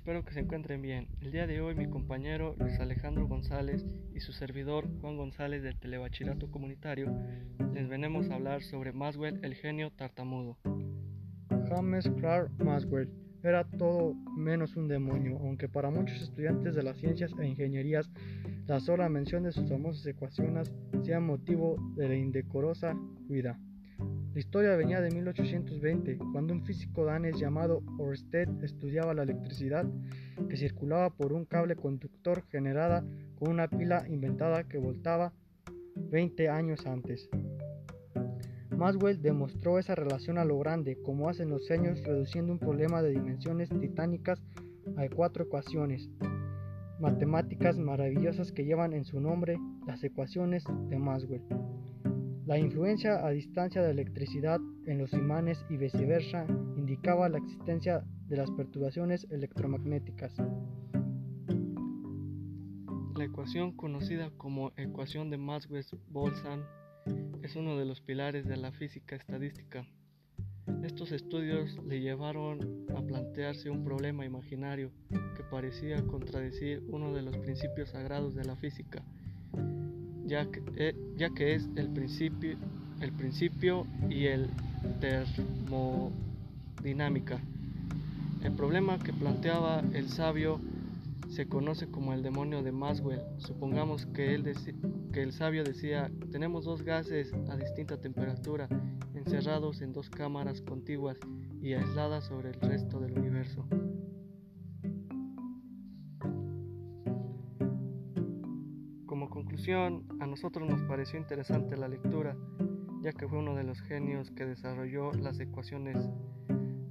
Espero que se encuentren bien. El día de hoy mi compañero Luis Alejandro González y su servidor Juan González del Telebachillerato Comunitario les venimos a hablar sobre Maxwell el genio tartamudo. James Clark Maxwell era todo menos un demonio, aunque para muchos estudiantes de las ciencias e ingenierías la sola mención de sus famosas ecuaciones sea motivo de la indecorosa vida. La historia venía de 1820, cuando un físico danés llamado Ørsted estudiaba la electricidad que circulaba por un cable conductor generada con una pila inventada que voltaba 20 años antes. Maxwell demostró esa relación a lo grande, como hacen los seños, reduciendo un problema de dimensiones titánicas a cuatro ecuaciones matemáticas maravillosas que llevan en su nombre las ecuaciones de Maxwell. La influencia a distancia de electricidad en los imanes y viceversa indicaba la existencia de las perturbaciones electromagnéticas. La ecuación conocida como ecuación de Maxwell-Boltzmann es uno de los pilares de la física estadística. Estos estudios le llevaron a plantearse un problema imaginario que parecía contradecir uno de los principios sagrados de la física, eh, ya que, es el principio, el principio y el termodinámica. El problema que planteaba el sabio se conoce como el demonio de Maxwell. Supongamos que, que el sabio decía, tenemos dos gases a distinta temperatura encerrados en dos cámaras contiguas y aisladas sobre el resto del universo. Conclusión, a nosotros nos pareció interesante la lectura, ya que fue uno de los genios que desarrolló las ecuaciones.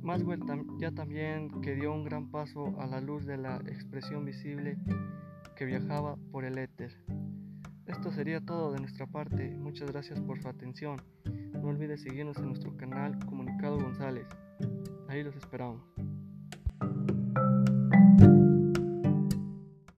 Maxwell ya también que dio un gran paso a la luz de la expresión visible que viajaba por el éter. Esto sería todo de nuestra parte. Muchas gracias por su atención. No olvide seguirnos en nuestro canal Comunicado González. Ahí los esperamos.